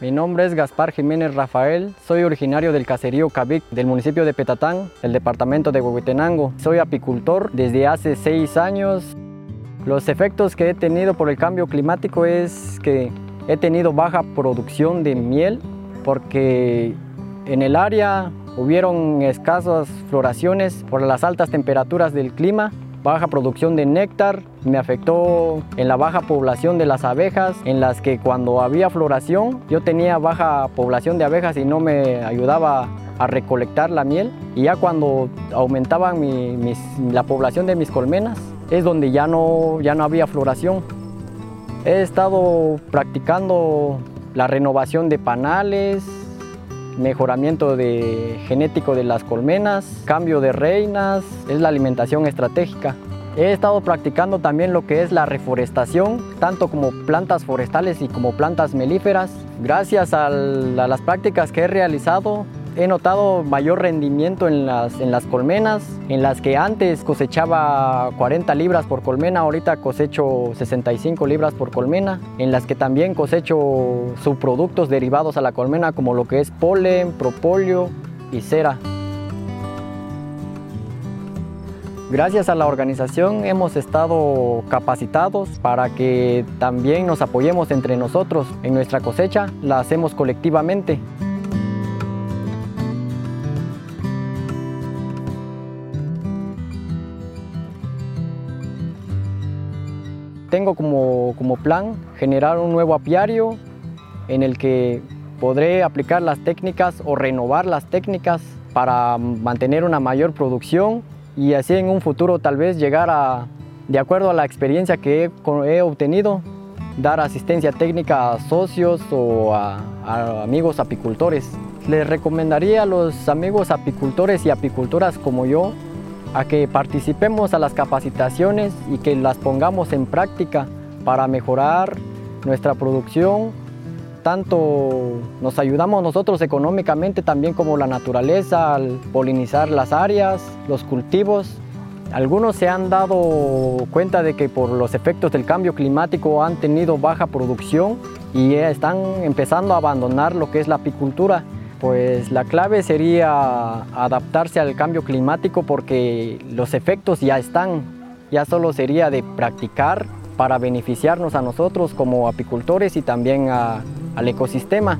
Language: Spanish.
Mi nombre es Gaspar Jiménez Rafael, soy originario del caserío Cabic del municipio de Petatán, el departamento de Huehuetenango. Soy apicultor desde hace seis años. Los efectos que he tenido por el cambio climático es que he tenido baja producción de miel porque en el área hubieron escasas floraciones por las altas temperaturas del clima baja producción de néctar, me afectó en la baja población de las abejas, en las que cuando había floración yo tenía baja población de abejas y no me ayudaba a recolectar la miel. Y ya cuando aumentaba la población de mis colmenas es donde ya no, ya no había floración. He estado practicando la renovación de panales, mejoramiento de genético de las colmenas, cambio de reinas, es la alimentación estratégica. He estado practicando también lo que es la reforestación, tanto como plantas forestales y como plantas melíferas. Gracias a, las prácticas que he realizado, he notado mayor rendimiento en las, en las colmenas, en las que antes cosechaba 40 libras por colmena, ahorita cosecho 65 libras por colmena, en las que también cosecho subproductos derivados a la colmena como lo que es polen, propóleo y cera. Gracias a la organización hemos estado capacitados para que también nos apoyemos entre nosotros. En nuestra cosecha la hacemos colectivamente. Tengo como, plan generar un nuevo apiario en el que podré aplicar las técnicas o renovar las técnicas para mantener una mayor producción y así en un futuro tal vez llegar a, de acuerdo a la experiencia que he, obtenido, dar asistencia técnica a socios o a, a, amigos apicultores. Les recomendaría a los amigos apicultores y apicultoras como yo a que participemos a las capacitaciones y que las pongamos en práctica para mejorar nuestra producción. Tanto nos ayudamos nosotros económicamente también como la naturaleza al polinizar las áreas, los cultivos. Algunos se han dado cuenta de que por los efectos del cambio climático han tenido baja producción y están empezando a abandonar lo que es la apicultura. Pues la clave sería adaptarse al cambio climático porque los efectos ya están, ya solo sería de practicar para beneficiarnos a nosotros como apicultores y también al ecosistema.